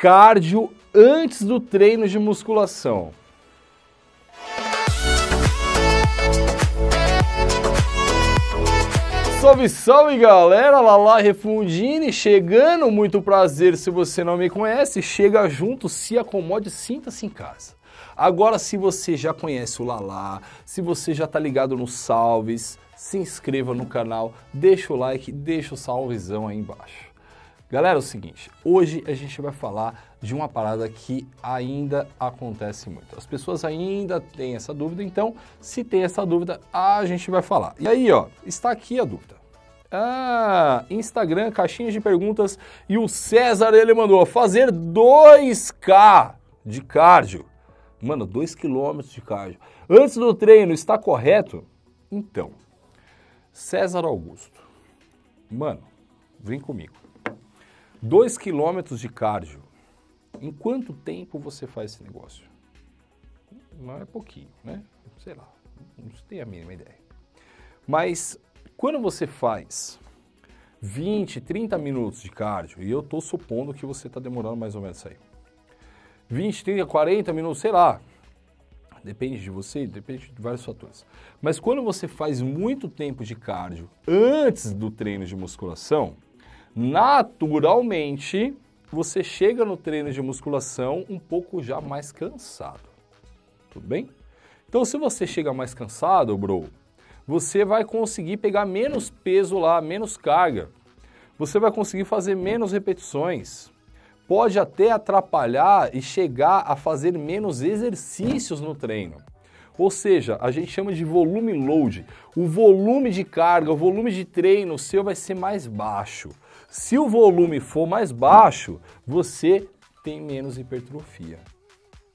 cardio antes do treino de musculação. Salve, salve galera, Lala Refundini, chegando, muito prazer se você não me conhece, chega junto, se acomode, sinta-se em casa. Agora, se você já conhece o Lala, se você já tá ligado nos salves, se inscreva no canal, deixa o like, deixa o salvezão aí embaixo. Galera, é o seguinte, hoje a gente vai falar de uma parada que ainda acontece muito. As pessoas ainda têm essa dúvida, então, se tem essa dúvida, a gente vai falar. E aí, ó, está aqui a dúvida. Ah, Instagram, caixinhas de perguntas, e o César, ele mandou fazer 2K de cardio. Mano, 2 km de cardio. Antes do treino, está correto? Então, César Augusto, mano, vem comigo. 2 quilômetros de cardio. Em quanto tempo você faz esse negócio? Não é pouquinho, né? Sei lá, não tem a mínima ideia. Mas quando você faz 20, 30 minutos de cardio, e eu estou supondo que você está demorando mais ou menos isso aí. 20, 30, 40 minutos, sei lá. Depende de você, depende de vários fatores. Mas quando você faz muito tempo de cardio antes do treino de musculação, naturalmente você chega no treino de musculação um pouco já mais cansado. Tudo bem? Então, se você chega mais cansado, bro, você vai conseguir pegar menos peso lá, menos carga. Você vai conseguir fazer menos repetições. Pode até atrapalhar e chegar a fazer menos exercícios no treino. Ou seja, a gente chama de volume load. O volume de carga, o volume de treino seu vai ser mais baixo. Se o volume for mais baixo, você tem menos hipertrofia.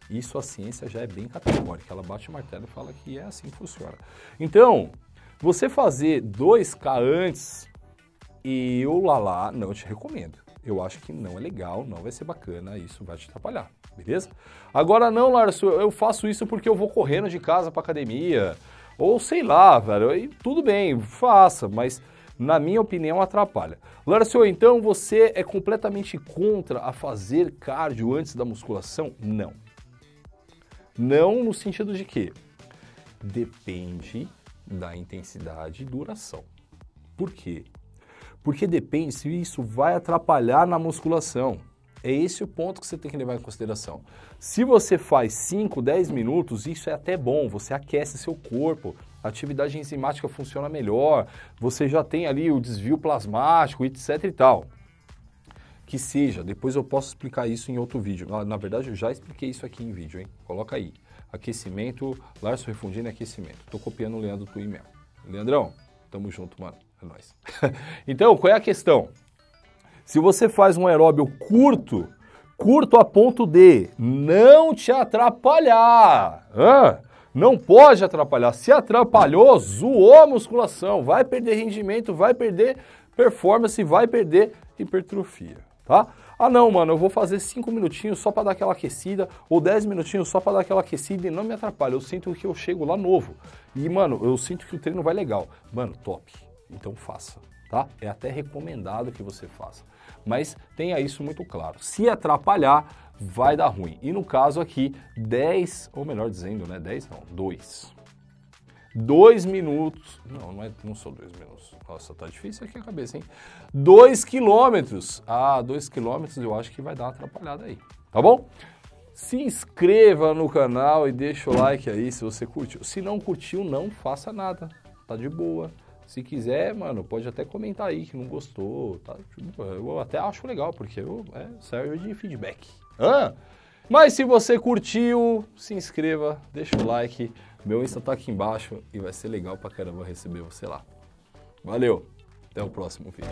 Isso a ciência já é bem categórica. Ela bate o martelo e fala que é assim que funciona. Então, você fazer 2K antes, eu lá lá não te recomendo. Eu acho que não é legal, não vai ser bacana, isso vai te atrapalhar, beleza? Agora não, Larso, eu faço isso porque eu vou correndo de casa para academia, ou sei lá, velho, e tudo bem, faça, mas na minha opinião, atrapalha. Larcio, então você é completamente contra a fazer cardio antes da musculação? Não. Não no sentido de que depende da intensidade e duração. Por quê? Porque depende se isso vai atrapalhar na musculação. É esse o ponto que você tem que levar em consideração. Se você faz 5, 10 minutos, isso é até bom, você aquece seu corpo, a atividade enzimática funciona melhor, você já tem ali o desvio plasmático, etc e tal. Que seja, depois eu posso explicar isso em outro vídeo. Na, na verdade, eu já expliquei isso aqui em vídeo, hein? Coloca aí. Aquecimento, Larso Refundindo aquecimento. Tô copiando o Leandro Twin mesmo. Leandrão, tamo junto, mano. É nóis. então, qual é a questão? Se você faz um aeróbio curto, curto a ponto de não te atrapalhar. Não pode atrapalhar. Se atrapalhou, zoou a musculação, vai perder rendimento, vai perder performance, vai perder hipertrofia, tá? Ah não, mano, eu vou fazer 5 minutinhos só para dar aquela aquecida ou 10 minutinhos só para dar aquela aquecida e não me atrapalha. Eu sinto que eu chego lá novo. E, mano, eu sinto que o treino vai legal. Mano, top. Então faça, tá? É até recomendado que você faça. Mas tenha isso muito claro. Se atrapalhar, vai dar ruim. E no caso aqui, 10, ou melhor dizendo, né? 10 não, 2. 2 minutos. Não, não, é, não são 2 minutos. Nossa, tá difícil aqui a cabeça, hein? 2 quilômetros. Ah, 2 quilômetros eu acho que vai dar uma atrapalhada aí. Tá bom? Se inscreva no canal e deixa o like aí se você curtiu. Se não curtiu, não faça nada. Tá de boa. Se quiser, mano, pode até comentar aí que não gostou. Tá? Eu até acho legal, porque eu, é, serve de feedback. Ah, mas se você curtiu, se inscreva, deixa o like. Meu Insta tá aqui embaixo e vai ser legal pra caramba receber você lá. Valeu, até o próximo vídeo.